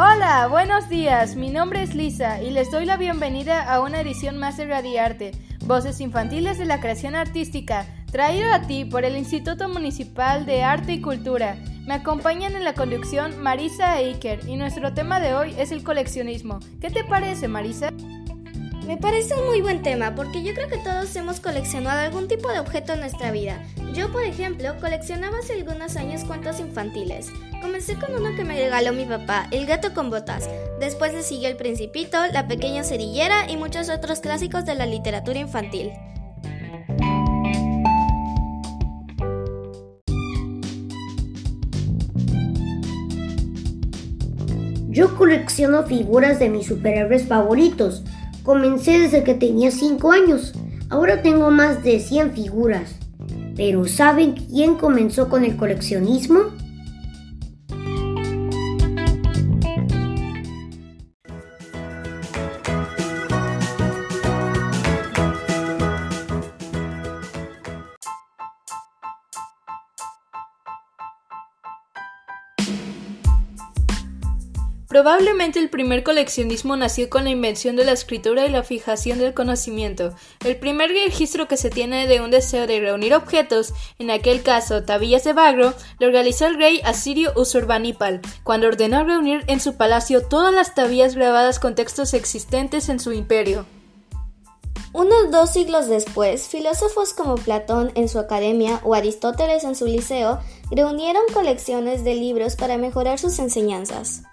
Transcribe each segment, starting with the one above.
Hola, buenos días. Mi nombre es Lisa y les doy la bienvenida a una edición más de Radiarte, Voces Infantiles de la Creación Artística, traído a ti por el Instituto Municipal de Arte y Cultura. Me acompañan en la conducción Marisa e Iker y nuestro tema de hoy es el coleccionismo. ¿Qué te parece, Marisa? Me parece un muy buen tema porque yo creo que todos hemos coleccionado algún tipo de objeto en nuestra vida. Yo, por ejemplo, coleccionaba hace algunos años cuentos infantiles. Comencé con uno que me regaló mi papá, El gato con botas. Después le siguió El Principito, La pequeña cerillera y muchos otros clásicos de la literatura infantil. Yo colecciono figuras de mis superhéroes favoritos. Comencé desde que tenía 5 años. Ahora tengo más de 100 figuras. Pero ¿saben quién comenzó con el coleccionismo? Probablemente el primer coleccionismo nació con la invención de la escritura y la fijación del conocimiento. El primer registro que se tiene de un deseo de reunir objetos, en aquel caso tablillas de bagro, lo realizó el rey asirio Usurbanipal, cuando ordenó reunir en su palacio todas las tablillas grabadas con textos existentes en su imperio. Unos dos siglos después, filósofos como Platón en su academia o Aristóteles en su liceo reunieron colecciones de libros para mejorar sus enseñanzas.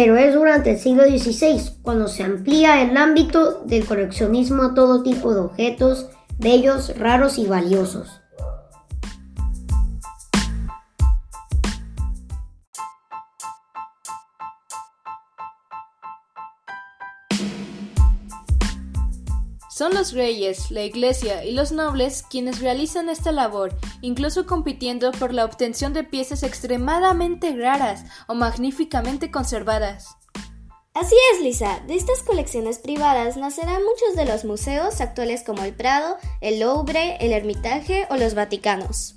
Pero es durante el siglo XVI cuando se amplía el ámbito del coleccionismo a todo tipo de objetos bellos, raros y valiosos. Son los reyes, la iglesia y los nobles quienes realizan esta labor, incluso compitiendo por la obtención de piezas extremadamente raras o magníficamente conservadas. Así es, Lisa. De estas colecciones privadas nacerán muchos de los museos actuales como el Prado, el Louvre, el Hermitage o los Vaticanos.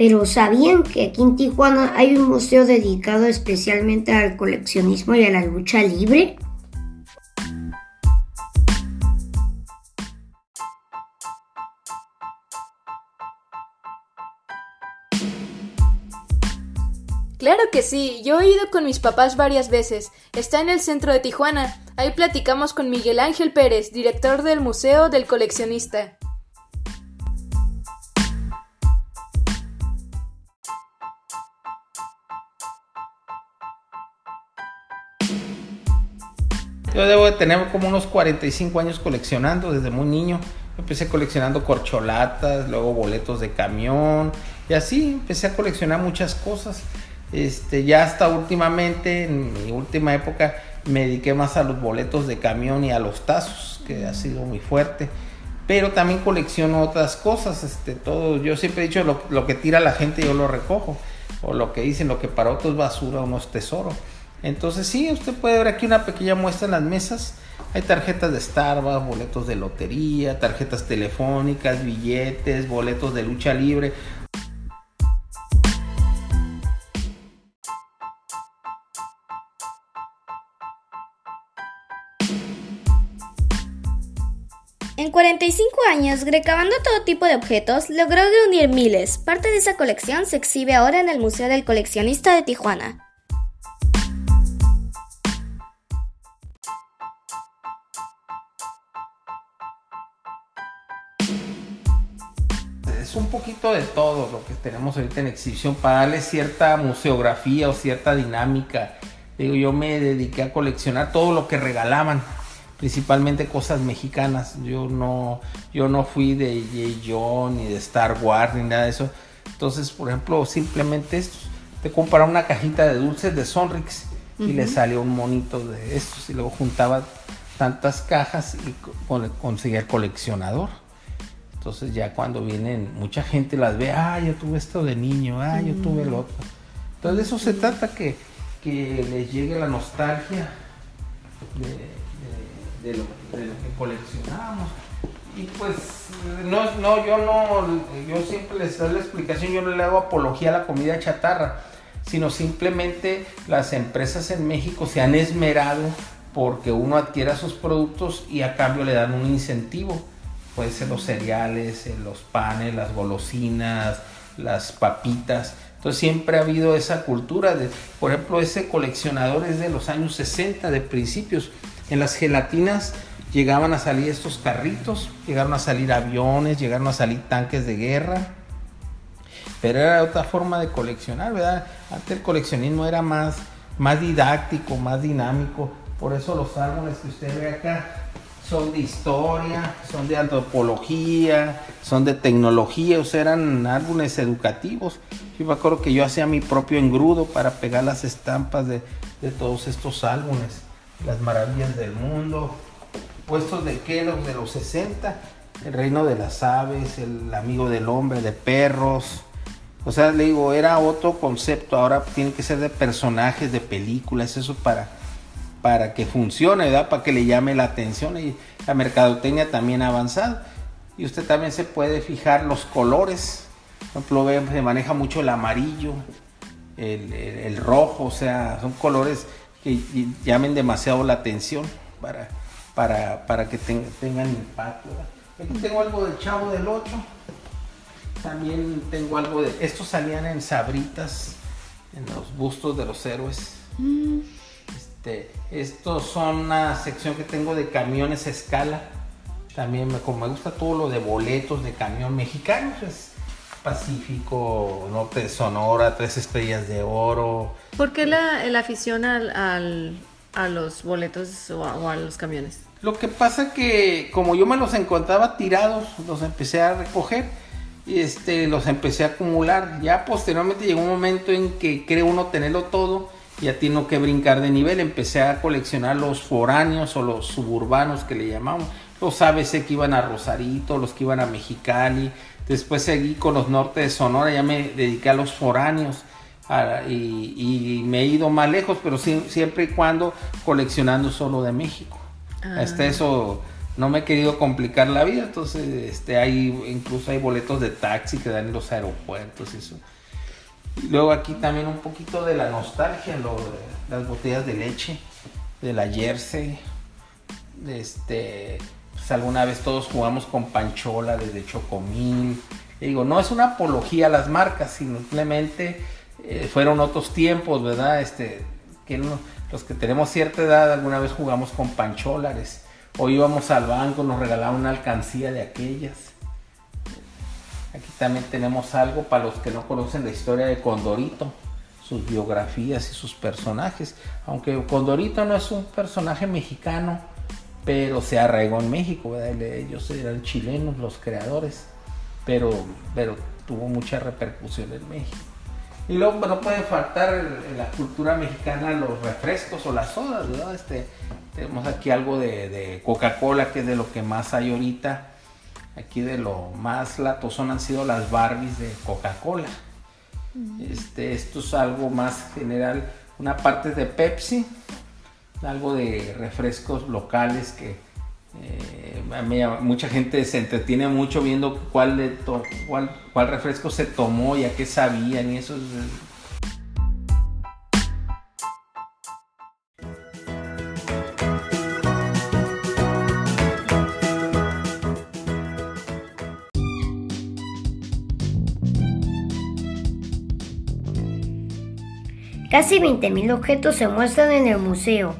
Pero ¿sabían que aquí en Tijuana hay un museo dedicado especialmente al coleccionismo y a la lucha libre? Claro que sí, yo he ido con mis papás varias veces. Está en el centro de Tijuana. Ahí platicamos con Miguel Ángel Pérez, director del Museo del Coleccionista. Yo debo de tener como unos 45 años coleccionando desde muy niño. Empecé coleccionando corcholatas, luego boletos de camión y así empecé a coleccionar muchas cosas. Este, ya hasta últimamente, en mi última época, me dediqué más a los boletos de camión y a los tazos, que ha sido muy fuerte. Pero también colecciono otras cosas, este, todo, yo siempre he dicho lo, que tira la gente yo lo recojo, o lo que dicen, lo que para otros es basura, uno es tesoro. Entonces sí, usted puede ver aquí una pequeña muestra en las mesas. Hay tarjetas de Starbucks, boletos de lotería, tarjetas telefónicas, billetes, boletos de lucha libre. En 45 años, recabando todo tipo de objetos, logró reunir miles. Parte de esa colección se exhibe ahora en el Museo del Coleccionista de Tijuana. Poquito de todo lo que tenemos ahorita en exhibición para darle cierta museografía o cierta dinámica. Digo, yo me dediqué a coleccionar todo lo que regalaban, principalmente cosas mexicanas. Yo no, yo no fui de J. John ni de Star Wars ni nada de eso. Entonces, por ejemplo, simplemente esto. Te compraba una cajita de dulces de Sonrix y le salió un monito de estos y luego juntaba tantas cajas y conseguía el coleccionador. Entonces ya cuando vienen, mucha gente las ve, ah, yo tuve esto de niño, ah, yo tuve el otro. Entonces de eso se trata, que, que les llegue la nostalgia de, lo, que coleccionamos. Y pues, no, no, yo no, yo siempre les doy la explicación, yo no le hago apología a la comida chatarra, sino simplemente las empresas en México se han esmerado porque uno adquiera sus productos y a cambio le dan un incentivo puede ser los cereales, eh, los panes, las golosinas, las papitas. Entonces siempre ha habido esa cultura de, por ejemplo, ese coleccionador es de los años 60, de principios. En las gelatinas llegaban a salir estos carritos, llegaron a salir aviones, llegaron a salir tanques de guerra. Pero era otra forma de coleccionar, ¿verdad? Antes el coleccionismo era más, más didáctico, más dinámico. Por eso los árboles que usted ve acá son de historia, son de antropología, son de tecnología, o sea, eran álbumes educativos. Yo me acuerdo que yo hacía mi propio engrudo para pegar las estampas de, todos estos álbumes, las maravillas del mundo, puestos de Kellogg de los 60, el reino de las aves, el amigo del hombre, de perros. O sea, le digo, era otro concepto, ahora tiene que ser de personajes, de películas, eso para para que funcione, ¿verdad? Para que le llame la atención y la mercadotecnia también ha avanzado. Y usted también se puede fijar los colores. Por ejemplo, se maneja mucho el amarillo, el, rojo, o sea, son colores que llamen demasiado la atención para, para, para que tengan impacto. Aquí tengo algo del Chavo del 8. También tengo algo de... Estos salían en sabritas, en los bustos de los héroes. Mm. Este, estos son una sección que tengo de camiones a escala. También me, como me gusta todo lo de boletos de camión mexicanos, es Pacífico, Norte de Sonora, Tres Estrellas de Oro. ¿Por qué la, afición al, a los boletos o a, los camiones? Lo que pasa que como yo me los encontraba tirados, los empecé a recoger y este, los empecé a acumular. Ya posteriormente llegó un momento en que cree uno tenerlo todo ya tengo que brincar de nivel. Empecé a coleccionar los foráneos o los suburbanos que le llamamos. Los ABC que iban a Rosarito, los que iban a Mexicali. Después seguí con los norte de Sonora, ya me dediqué a los foráneos. y, me he ido más lejos, pero siempre y cuando coleccionando solo de México. Hasta ah. eso no me he querido complicar la vida, entonces este, hay, incluso hay boletos de taxi que dan en los aeropuertos. Eso. Luego aquí también un poquito de la nostalgia, lo las botellas de leche, de la Jersey. Este, pues alguna vez todos jugamos con Panchola desde Chocomil. digo, no es una apología a las marcas, simplemente eh, fueron otros tiempos, ¿verdad? Este, que los que tenemos cierta edad alguna vez jugamos con pancholares o íbamos al banco, nos regalaban una alcancía de aquellas. Aquí también tenemos algo para los que no conocen la historia de Condorito, sus biografías y sus personajes. Aunque Condorito no es un personaje mexicano, pero se arraigó en México, ellos eran chilenos los creadores, pero, pero tuvo mucha repercusión en México. Y luego no puede faltar en la cultura mexicana los refrescos o las sodas, Este, tenemos aquí algo de Coca-Cola, que es de lo que más hay ahorita Aquí de lo más latosón han sido las Barbies de Coca-Cola. Este, esto es algo más general, una parte de Pepsi, algo de refrescos locales que eh, mucha gente se entretiene mucho viendo cuál, de cuál, cuál refresco se tomó y a qué sabían y eso es Casi 20.000 objetos se muestran en el museo,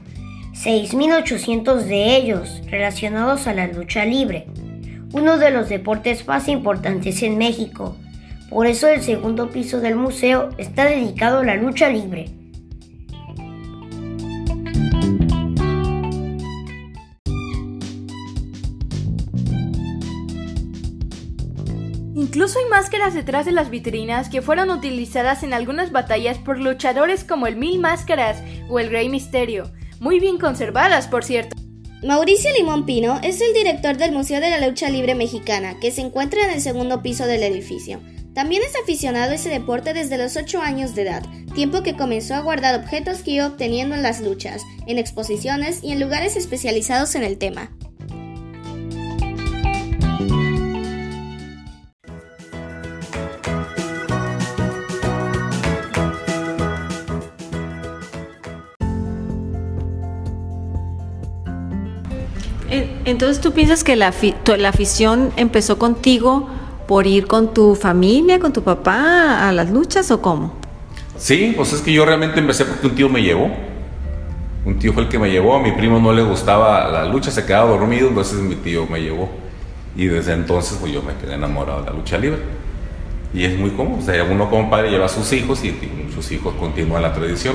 6.800 de ellos relacionados a la lucha libre. uno de los deportes más importantes en México. Por eso el segundo piso del museo está dedicado a la lucha libre. Incluso hay máscaras detrás de las vitrinas que fueron utilizadas en algunas batallas por luchadores como el Mil Máscaras o el Rey Misterio, muy bien conservadas por cierto. Mauricio Limón Pino es el director del Museo de la Lucha Libre Mexicana, que se encuentra en el segundo piso del edificio. También es aficionado a ese deporte desde los 8 años de edad, tiempo que comenzó a guardar objetos que iba obteniendo en las luchas, en exposiciones y en lugares especializados en el tema. Entonces tú piensas que la, la afición empezó contigo por ir con tu familia, con tu papá a las luchas o cómo? Sí, pues es que yo realmente empecé porque un tío me llevó. Un tío fue el que me llevó, a mi primo no le gustaba la lucha, se quedaba dormido, entonces mi tío me llevó. Y desde entonces pues yo me quedé enamorado de la lucha libre. Y es muy cómodo, o sea, uno como padre lleva a sus hijos y sus hijos continúan la tradición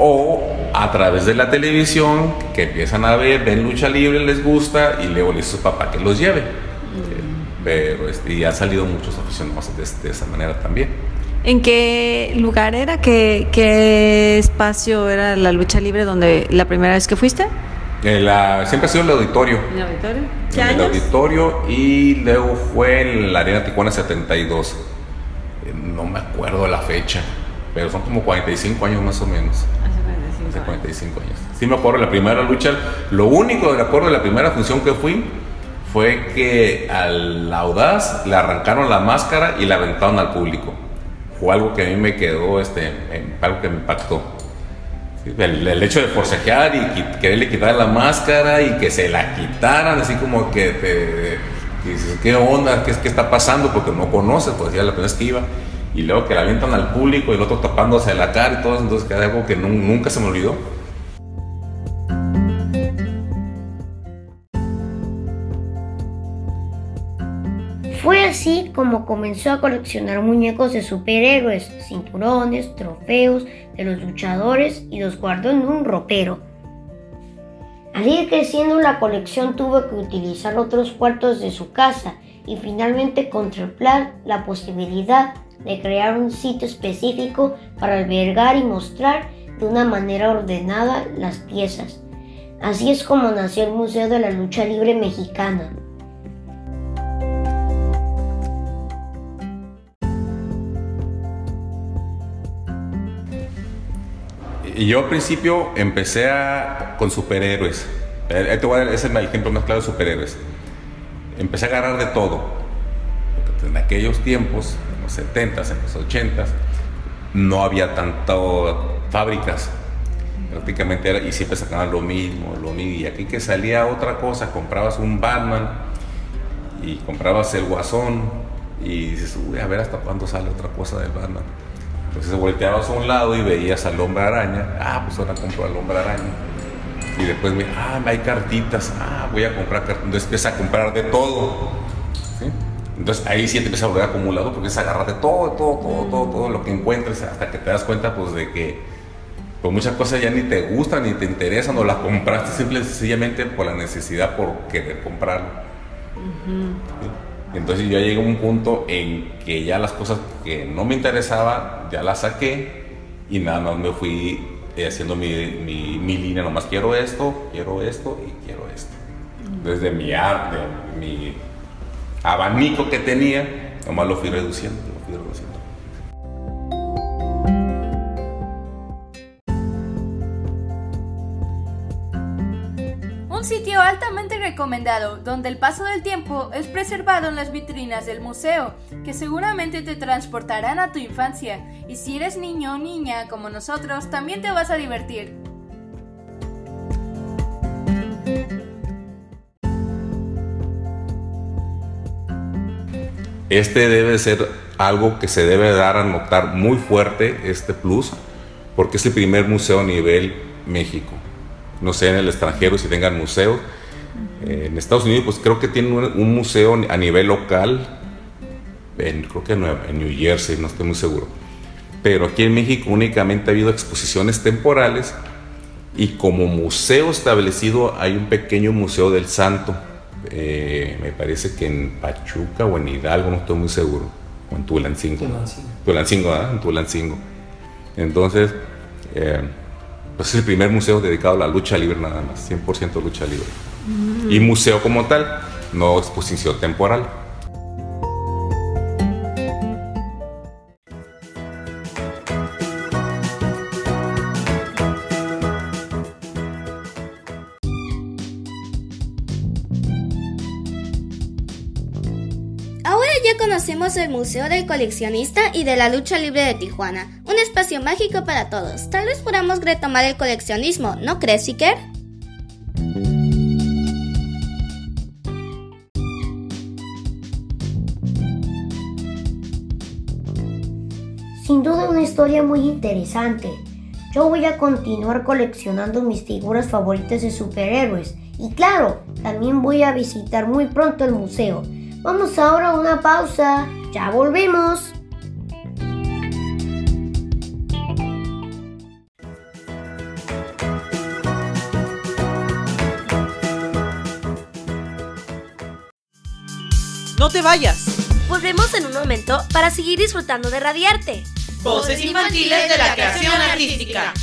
o a través de la televisión que empiezan a ver, ven lucha libre, les gusta y luego le dice su papá que los lleve. Mm. Pero este, y han salido muchos aficionados de, de, esa manera también. ¿En qué lugar era? ¿Qué, ¿Qué, espacio era la lucha libre donde la primera vez que fuiste? La, siempre ha sido el auditorio. ¿El auditorio? ¿Qué el auditorio y luego fue en la Arena Tijuana 72. Eh, no me acuerdo la fecha, pero son como 45 años más o menos. Hace 45 años. Sí me acuerdo de la primera lucha. Lo único de acuerdo de la primera función que fui fue que al Audaz le arrancaron la máscara y la aventaron al público. Fue algo que a mí me quedó, este, algo que me impactó. el, hecho de forcejear y quererle quitar la máscara y que se la quitaran, así como que te dices, ¿qué onda? ¿Qué, ¿Qué, está pasando? Porque no conoces, pues ya la primera vez que iba y luego que la avientan al público y el otro tapándose la cara y todo, entonces queda algo que nunca se me olvidó. Fue así como comenzó a coleccionar muñecos de superhéroes, cinturones, trofeos de los luchadores y los guardó en un ropero. Al ir creciendo la colección tuvo que utilizar otros cuartos de su casa y finalmente contemplar la posibilidad de crear un sitio específico para albergar y mostrar de una manera ordenada las piezas. Así es como nació el Museo de la Lucha Libre Mexicana. Y yo al principio empecé a, con superhéroes. Este es el ejemplo más claro de superhéroes. Empecé a agarrar de todo. En aquellos tiempos 70s, en los 80s, no había tantas fábricas. Prácticamente y siempre sacaban lo mismo, lo mismo. Y aquí que salía otra cosa, comprabas un Batman y comprabas el Guasón y dices, uy, a ver hasta cuándo sale otra cosa del Batman. Entonces volteabas a un lado y veías al hombre araña. Ah, pues ahora compro al hombre araña. Y después, ah, hay cartitas. Ah, voy a comprar cartitas. Entonces empieza a comprar de todo. Entonces ahí sí te empieza a volver acumulado porque es agarrarte todo, todo, todo, todo, todo lo que encuentres hasta que te das cuenta pues de que pues muchas cosas ya ni te gustan ni te interesan o las compraste simple y sencillamente por la necesidad por querer comprarlo. Entonces yo llegué a un punto en que ya las cosas que no me interesaban ya las saqué y nada más me fui eh, haciendo mi, mi, mi línea, nomás quiero esto, quiero esto y quiero esto. Desde mi arte, mi abanico que tenía, nomás lo fui reduciendo, lo fui reduciendo. Un sitio altamente recomendado donde el paso del tiempo es preservado en las vitrinas del museo, que seguramente te transportarán a tu infancia y si eres niño o niña como nosotros también te vas a divertir. Este debe ser algo que se debe dar a notar muy fuerte, este plus, porque es el primer museo a nivel México. No sé en el extranjero si tengan museos, Eh, en Estados Unidos, pues creo que tienen un, un museo a nivel local, en, creo que en, en New Jersey, no estoy muy seguro. Pero aquí en México únicamente ha habido exposiciones temporales y como museo establecido hay un pequeño museo del santo. Eh, me parece que en Pachuca o en Hidalgo, no estoy muy seguro. O en Tulancingo. Tulancingo, ¿verdad? En Tulancingo. Entonces, eh, pues es el primer museo dedicado a la lucha libre nada más, 100% lucha libre. Y museo como tal, no exposición temporal. El Museo del Coleccionista y de la Lucha Libre de Tijuana, un espacio mágico para todos. Tal vez podamos retomar el coleccionismo, ¿no crees, Iker? Sin duda una historia muy interesante. Yo voy a continuar coleccionando mis figuras favoritas de superhéroes. Y claro, también voy a visitar muy pronto el museo. Vamos ahora a una pausa. Ya volvemos. No te vayas. Volvemos en un momento para seguir disfrutando de Radiarte. Voces infantiles de la creación artística.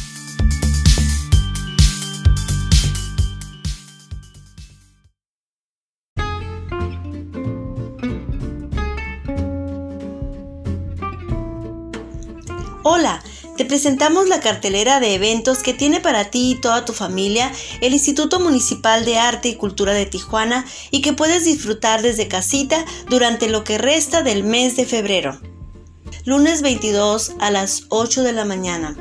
Hola, te presentamos la cartelera de eventos que tiene para ti y toda tu familia el Instituto Municipal de Arte y Cultura de Tijuana y que puedes disfrutar desde casita durante lo que resta del mes de febrero. Lunes 22 a las 8 de la mañana.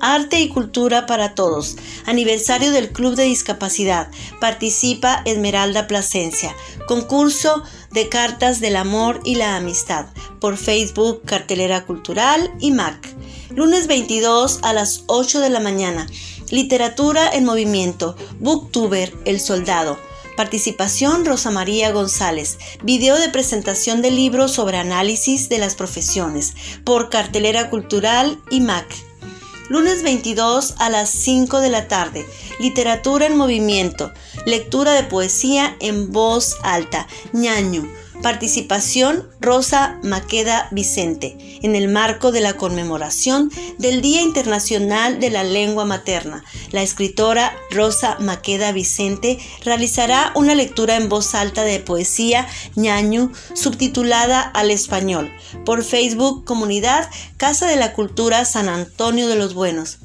Arte y Cultura para Todos. Aniversario del Club de Discapacidad. Participa Esmeralda Plasencia. Concurso de cartas del amor y la amistad. Por Facebook, Cartelera Cultural y MAC. Lunes 22 a las 8 de la mañana. Literatura en movimiento. Booktuber El Soldado. Participación Rosa María González. Video de presentación de libros sobre análisis de las profesiones. Por Cartelera Cultural y MAC. Lunes 22 a las 5 de la tarde. Literatura en movimiento. Lectura de poesía en voz alta. ñaño. Participación Rosa Maqueda Vicente, en el marco de la conmemoración del Día Internacional de la Lengua Materna. La escritora Rosa Maqueda Vicente realizará una lectura en voz alta de poesía ñañu subtitulada al español por Facebook Comunidad Casa de la Cultura San Antonio de los Buenos.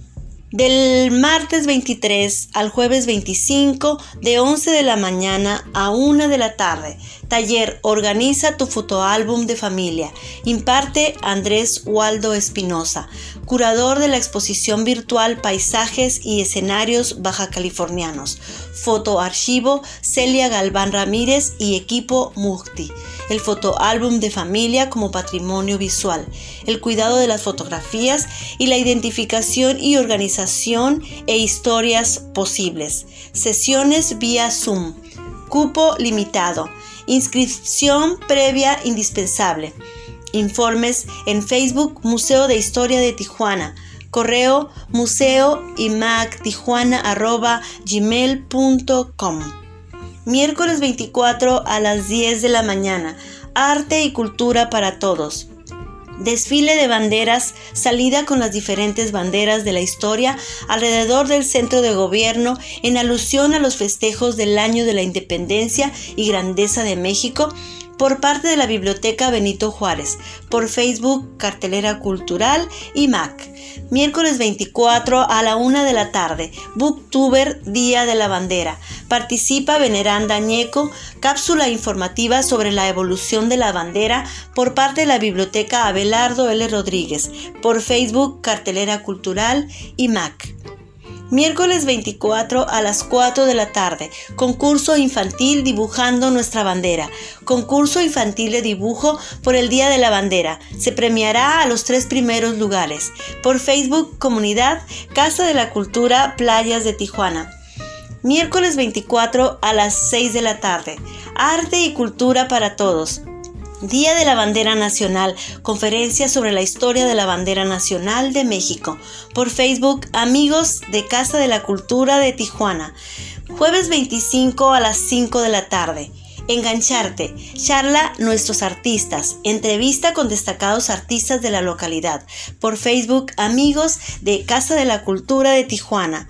Del martes 23 al jueves 25 de 11 de la mañana a 1 de la tarde. Taller Organiza tu fotoálbum de familia. Imparte Andrés Waldo Espinosa, curador de la exposición virtual Paisajes y Escenarios Baja Californianos. Fotoarchivo Celia Galván Ramírez y equipo Mukti. El fotoálbum de familia como patrimonio visual. El cuidado de las fotografías y la identificación y organización e historias posibles. Sesiones vía Zoom. Cupo limitado. Inscripción previa indispensable. Informes en Facebook Museo de Historia de Tijuana. Correo museo Miércoles 24 a las 10 de la mañana. Arte y cultura para todos. Desfile de banderas, salida con las diferentes banderas de la historia alrededor del centro de gobierno en alusión a los festejos del año de la independencia y grandeza de México por parte de la Biblioteca Benito Juárez, por Facebook Cartelera Cultural y MAC. Miércoles 24 a la 1 de la tarde, Booktuber Día de la Bandera. Participa Veneranda Ñeco, cápsula informativa sobre la evolución de la bandera por parte de la Biblioteca Abelardo L. Rodríguez, por Facebook Cartelera Cultural y MAC. Miércoles 24 a las 4 de la tarde. Concurso infantil dibujando nuestra bandera. Concurso infantil de dibujo por el Día de la Bandera. Se premiará a los tres primeros lugares. Por Facebook Comunidad Casa de la Cultura Playas de Tijuana. Miércoles 24 a las 6 de la tarde. Arte y cultura para todos. Día de la Bandera Nacional, conferencia sobre la historia de la Bandera Nacional de México. Por Facebook, amigos de Casa de la Cultura de Tijuana. Jueves 25 a las 5 de la tarde. Engancharte, charla Nuestros Artistas, entrevista con destacados artistas de la localidad. Por Facebook, amigos de Casa de la Cultura de Tijuana.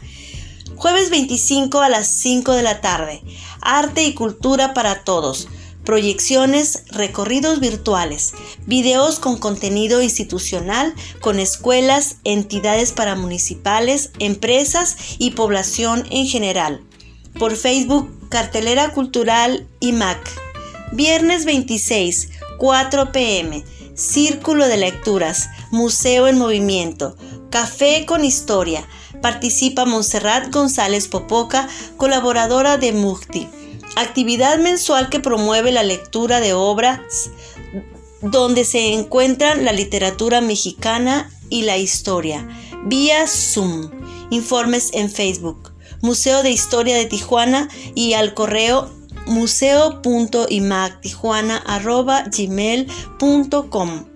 Jueves 25 a las 5 de la tarde. Arte y cultura para todos proyecciones, recorridos virtuales, videos con contenido institucional con escuelas, entidades paramunicipales, empresas y población en general. Por Facebook, Cartelera Cultural y MAC. Viernes 26, 4 pm. Círculo de Lecturas, Museo en Movimiento, Café con Historia. Participa Montserrat González Popoca, colaboradora de Mukti actividad mensual que promueve la lectura de obras donde se encuentran la literatura mexicana y la historia, vía Zoom. Informes en Facebook, Museo de Historia de Tijuana y al correo museo.imactijuana.gmail.com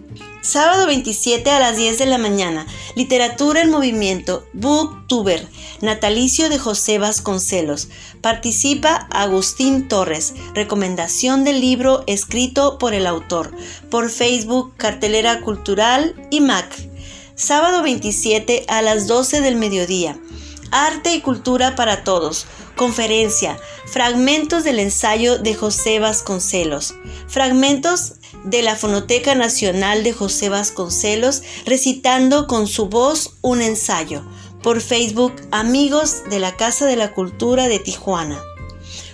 Sábado 27 a las 10 de la mañana. Literatura en movimiento. Booktuber. Natalicio de José Vasconcelos. Participa Agustín Torres. Recomendación del libro escrito por el autor. Por Facebook, Cartelera Cultural y Mac. Sábado 27 a las 12 del mediodía. Arte y cultura para todos. Conferencia. Fragmentos del ensayo de José Vasconcelos. Fragmentos de la Fonoteca Nacional de José Vasconcelos recitando con su voz un ensayo. Por Facebook, amigos de la Casa de la Cultura de Tijuana.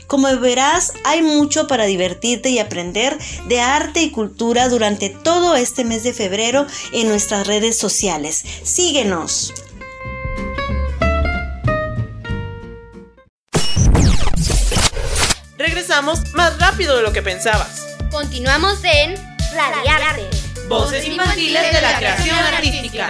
Como verás, hay mucho para divertirte y aprender de arte y cultura durante todo este mes de febrero en nuestras redes sociales. Síguenos. Regresamos más rápido de lo que pensabas. Continuamos en Radiarte. Voces infantiles de la creación artística.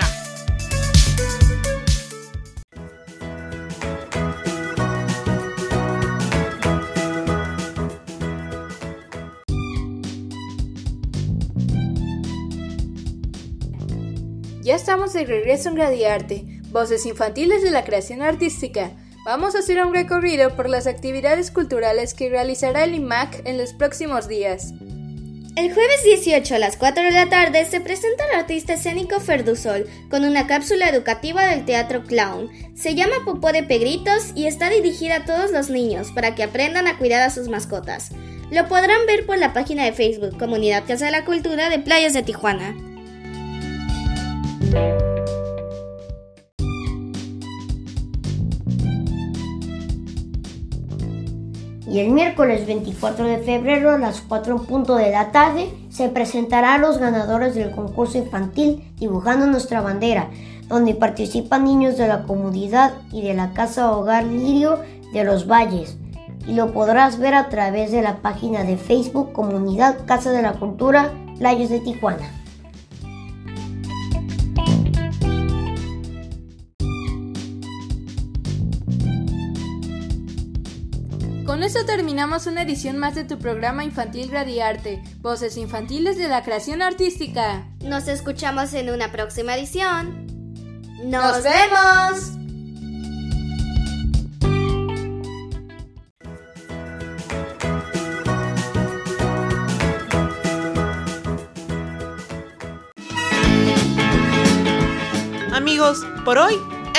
Ya estamos de regreso en Radiarte, Voces infantiles de la creación artística. Vamos a hacer un recorrido por las actividades culturales que realizará el IMAC en los próximos días. El jueves 18 a las 4 de la tarde se presenta el artista escénico Ferdusol con una cápsula educativa del Teatro Clown. Se llama Popó de Pegritos y está dirigida a todos los niños para que aprendan a cuidar a sus mascotas. Lo podrán ver por la página de Facebook Comunidad Casa de la Cultura de Playas de Tijuana. El miércoles 24 de febrero a las 4 punto de la tarde se presentará a los ganadores del concurso infantil Dibujando nuestra bandera, donde participan niños de la comunidad y de la Casa Hogar Lirio de los Valles. Y lo podrás ver a través de la página de Facebook Comunidad Casa de la Cultura Playas de Tijuana. Con esto terminamos una edición más de tu programa infantil Radiarte, Voces Infantiles de la Creación Artística. Nos escuchamos en una próxima edición. ¡Nos vemos! Amigos, por hoy